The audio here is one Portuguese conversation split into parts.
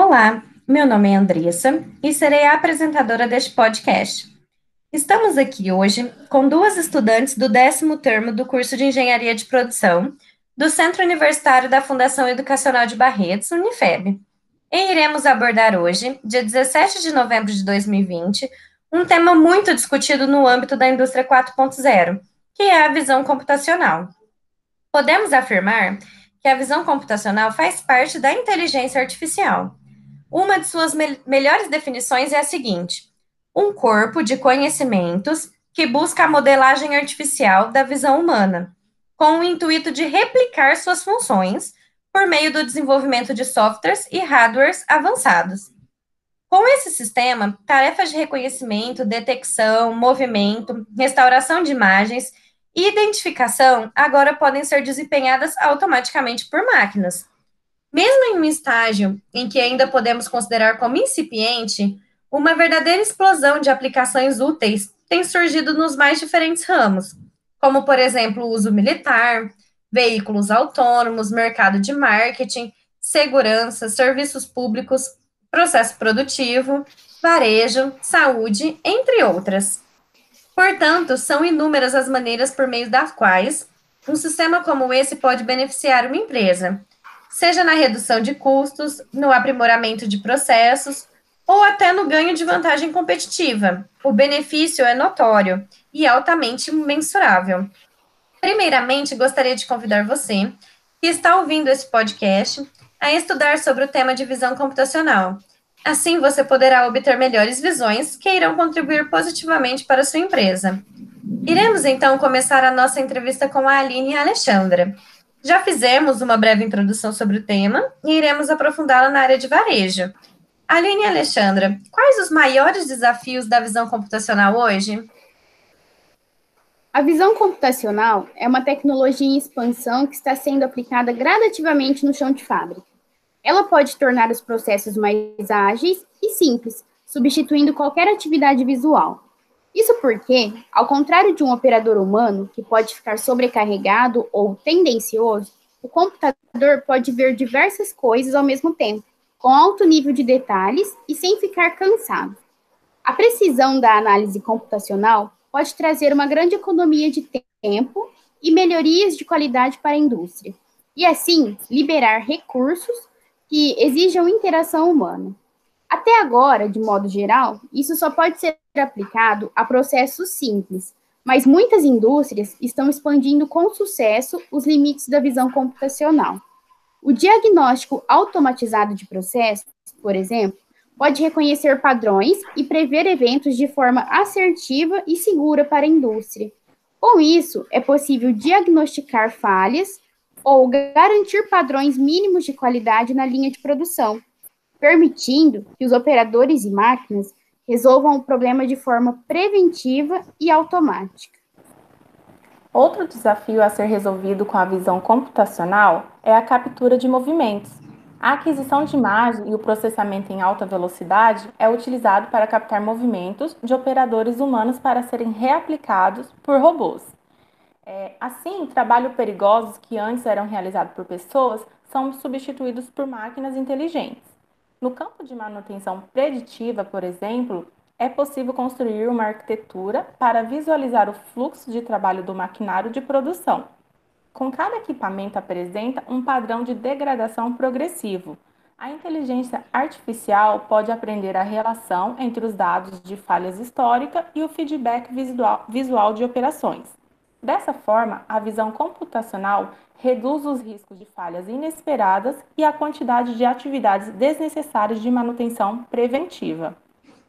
Olá, meu nome é Andressa e serei a apresentadora deste podcast. Estamos aqui hoje com duas estudantes do décimo termo do curso de Engenharia de Produção do Centro Universitário da Fundação Educacional de Barretos, Unifeb. E iremos abordar hoje, dia 17 de novembro de 2020, um tema muito discutido no âmbito da indústria 4.0, que é a visão computacional. Podemos afirmar que a visão computacional faz parte da inteligência artificial uma de suas me melhores definições é a seguinte: um corpo de conhecimentos que busca a modelagem artificial da visão humana, com o intuito de replicar suas funções por meio do desenvolvimento de softwares e hardwares avançados. Com esse sistema, tarefas de reconhecimento, detecção, movimento, restauração de imagens e identificação agora podem ser desempenhadas automaticamente por máquinas mesmo em um estágio em que ainda podemos considerar como incipiente, uma verdadeira explosão de aplicações úteis tem surgido nos mais diferentes ramos, como, por exemplo, o uso militar, veículos autônomos, mercado de marketing, segurança, serviços públicos, processo produtivo, varejo, saúde, entre outras. Portanto, são inúmeras as maneiras por meio das quais um sistema como esse pode beneficiar uma empresa, seja na redução de custos, no aprimoramento de processos ou até no ganho de vantagem competitiva. O benefício é notório e altamente mensurável. Primeiramente, gostaria de convidar você, que está ouvindo esse podcast, a estudar sobre o tema de visão computacional. Assim, você poderá obter melhores visões que irão contribuir positivamente para a sua empresa. Iremos então começar a nossa entrevista com a Aline e a Alexandra. Já fizemos uma breve introdução sobre o tema e iremos aprofundá-la na área de varejo. Aline e Alexandra, quais os maiores desafios da visão computacional hoje? A visão computacional é uma tecnologia em expansão que está sendo aplicada gradativamente no chão de fábrica. Ela pode tornar os processos mais ágeis e simples, substituindo qualquer atividade visual. Isso porque, ao contrário de um operador humano, que pode ficar sobrecarregado ou tendencioso, o computador pode ver diversas coisas ao mesmo tempo, com alto nível de detalhes e sem ficar cansado. A precisão da análise computacional pode trazer uma grande economia de tempo e melhorias de qualidade para a indústria, e assim liberar recursos que exijam interação humana. Até agora, de modo geral, isso só pode ser aplicado a processos simples, mas muitas indústrias estão expandindo com sucesso os limites da visão computacional. O diagnóstico automatizado de processos, por exemplo, pode reconhecer padrões e prever eventos de forma assertiva e segura para a indústria. Com isso, é possível diagnosticar falhas ou garantir padrões mínimos de qualidade na linha de produção, permitindo que os operadores e máquinas resolvam o problema de forma preventiva e automática. Outro desafio a ser resolvido com a visão computacional é a captura de movimentos. A aquisição de imagem e o processamento em alta velocidade é utilizado para captar movimentos de operadores humanos para serem reaplicados por robôs. É, assim, trabalhos perigosos que antes eram realizados por pessoas são substituídos por máquinas inteligentes. No campo de manutenção preditiva, por exemplo, é possível construir uma arquitetura para visualizar o fluxo de trabalho do maquinário de produção. Com cada equipamento apresenta um padrão de degradação progressivo. A inteligência artificial pode aprender a relação entre os dados de falhas históricas e o feedback visual de operações. Dessa forma, a visão computacional reduz os riscos de falhas inesperadas e a quantidade de atividades desnecessárias de manutenção preventiva.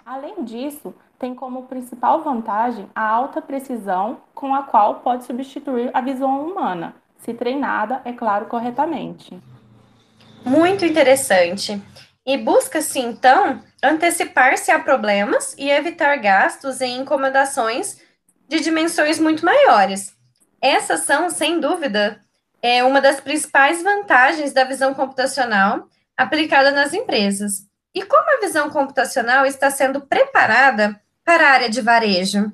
Além disso, tem como principal vantagem a alta precisão com a qual pode substituir a visão humana, se treinada, é claro, corretamente. Muito interessante. E busca-se, então, antecipar-se a problemas e evitar gastos em incomodações de dimensões muito maiores. Essas são, sem dúvida, é uma das principais vantagens da visão computacional aplicada nas empresas. E como a visão computacional está sendo preparada para a área de varejo?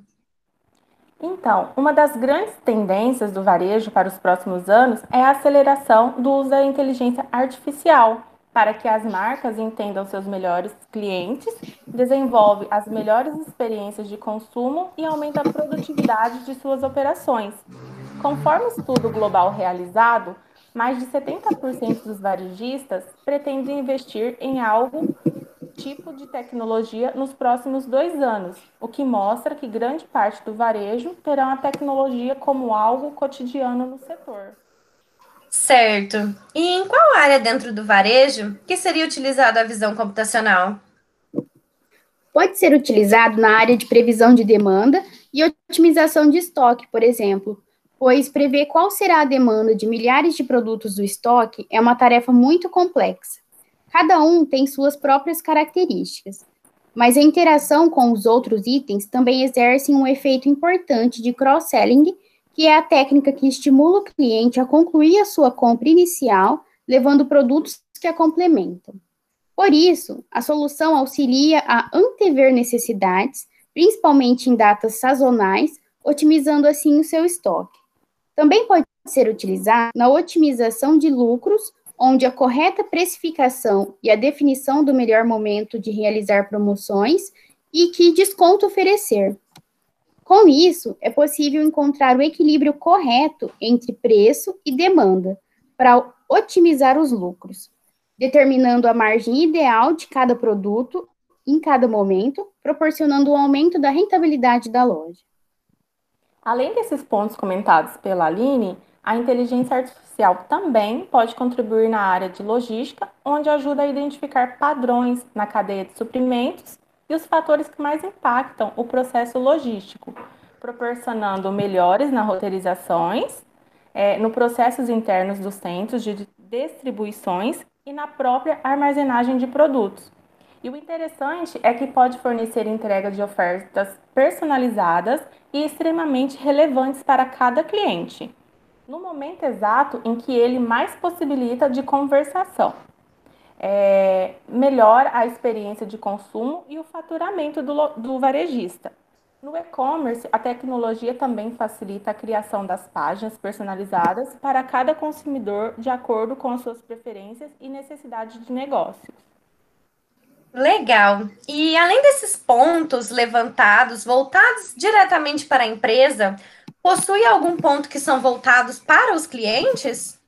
Então, uma das grandes tendências do varejo para os próximos anos é a aceleração do uso da inteligência artificial para que as marcas entendam seus melhores clientes, desenvolve as melhores experiências de consumo e aumenta a produtividade de suas operações. Conforme estudo global realizado, mais de 70% dos varejistas pretendem investir em algo tipo de tecnologia nos próximos dois anos, o que mostra que grande parte do varejo terá a tecnologia como algo cotidiano no setor. Certo. E em qual área dentro do varejo que seria utilizada a visão computacional? Pode ser utilizado na área de previsão de demanda e otimização de estoque, por exemplo, pois prever qual será a demanda de milhares de produtos do estoque é uma tarefa muito complexa. Cada um tem suas próprias características, mas a interação com os outros itens também exerce um efeito importante de cross-selling que é a técnica que estimula o cliente a concluir a sua compra inicial, levando produtos que a complementam. Por isso, a solução auxilia a antever necessidades, principalmente em datas sazonais, otimizando assim o seu estoque. Também pode ser utilizado na otimização de lucros, onde a correta precificação e a definição do melhor momento de realizar promoções e que desconto oferecer, com isso, é possível encontrar o equilíbrio correto entre preço e demanda para otimizar os lucros, determinando a margem ideal de cada produto em cada momento, proporcionando um aumento da rentabilidade da loja. Além desses pontos comentados pela Aline, a inteligência artificial também pode contribuir na área de logística, onde ajuda a identificar padrões na cadeia de suprimentos e os fatores que mais impactam o processo logístico, proporcionando melhores na roteirizações, é, no processos internos dos centros de distribuições e na própria armazenagem de produtos. E o interessante é que pode fornecer entrega de ofertas personalizadas e extremamente relevantes para cada cliente, no momento exato em que ele mais possibilita de conversação é, melhora a experiência de consumo e o faturamento do, do varejista. No e-commerce, a tecnologia também facilita a criação das páginas personalizadas para cada consumidor de acordo com as suas preferências e necessidades de negócio. Legal. E além desses pontos levantados, voltados diretamente para a empresa, possui algum ponto que são voltados para os clientes?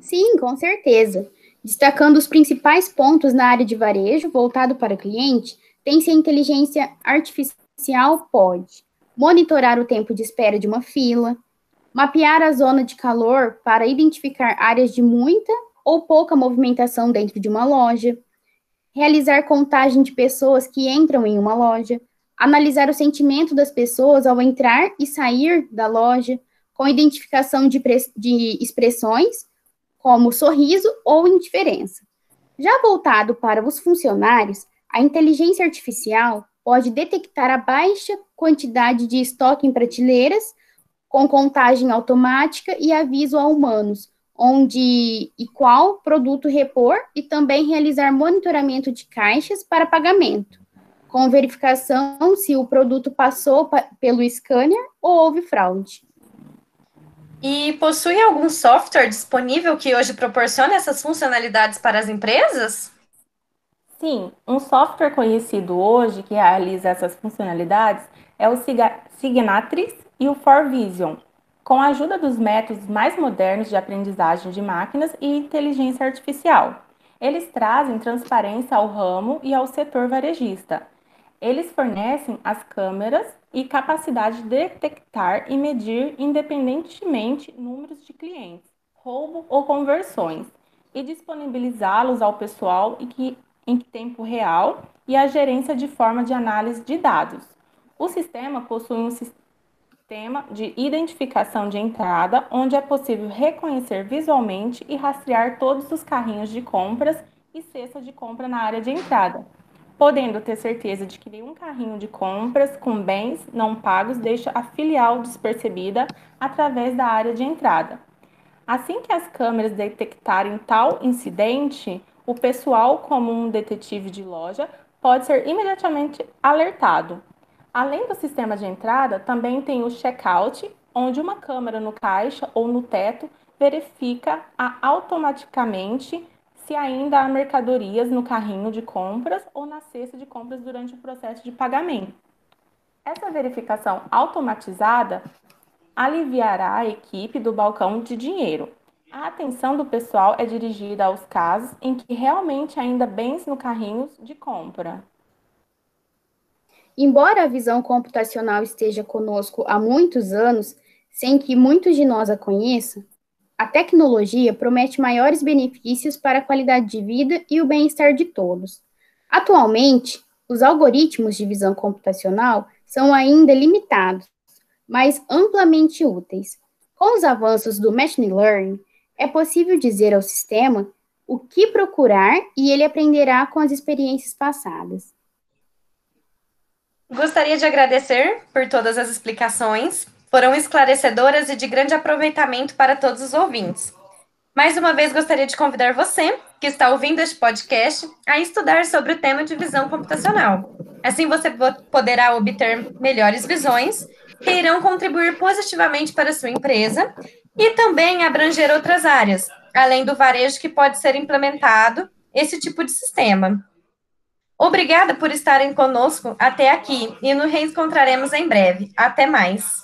Sim, com certeza. Destacando os principais pontos na área de varejo voltado para o cliente, tem-se a inteligência artificial pode monitorar o tempo de espera de uma fila, mapear a zona de calor para identificar áreas de muita ou pouca movimentação dentro de uma loja, realizar contagem de pessoas que entram em uma loja, analisar o sentimento das pessoas ao entrar e sair da loja, com identificação de, de expressões como sorriso ou indiferença. Já voltado para os funcionários, a inteligência artificial pode detectar a baixa quantidade de estoque em prateleiras, com contagem automática e aviso a humanos, onde e qual produto repor e também realizar monitoramento de caixas para pagamento, com verificação se o produto passou pelo scanner ou houve fraude. E possui algum software disponível que hoje proporcione essas funcionalidades para as empresas? Sim, um software conhecido hoje que realiza essas funcionalidades é o Signatrix e o ForVision, com a ajuda dos métodos mais modernos de aprendizagem de máquinas e inteligência artificial. Eles trazem transparência ao ramo e ao setor varejista. Eles fornecem as câmeras e capacidade de detectar e medir independentemente números de clientes, roubo ou conversões, e disponibilizá-los ao pessoal em, que, em tempo real e a gerência de forma de análise de dados. O sistema possui um sistema de identificação de entrada, onde é possível reconhecer visualmente e rastrear todos os carrinhos de compras e cestas de compra na área de entrada podendo ter certeza de que nenhum carrinho de compras com bens não pagos deixa a filial despercebida através da área de entrada. Assim que as câmeras detectarem tal incidente, o pessoal, como um detetive de loja, pode ser imediatamente alertado. Além do sistema de entrada, também tem o checkout, onde uma câmera no caixa ou no teto verifica automaticamente se ainda há mercadorias no carrinho de compras ou na cesta de compras durante o processo de pagamento. Essa verificação automatizada aliviará a equipe do balcão de dinheiro. A atenção do pessoal é dirigida aos casos em que realmente ainda bens no carrinho de compra. Embora a visão computacional esteja conosco há muitos anos, sem que muitos de nós a conheçam, a tecnologia promete maiores benefícios para a qualidade de vida e o bem-estar de todos. Atualmente, os algoritmos de visão computacional são ainda limitados, mas amplamente úteis. Com os avanços do machine learning, é possível dizer ao sistema o que procurar e ele aprenderá com as experiências passadas. Gostaria de agradecer por todas as explicações, foram esclarecedoras e de grande aproveitamento para todos os ouvintes. Mais uma vez, gostaria de convidar você, que está ouvindo este podcast, a estudar sobre o tema de visão computacional. Assim, você poderá obter melhores visões que irão contribuir positivamente para a sua empresa e também abranger outras áreas, além do varejo que pode ser implementado esse tipo de sistema. Obrigada por estarem conosco até aqui e nos reencontraremos em breve. Até mais.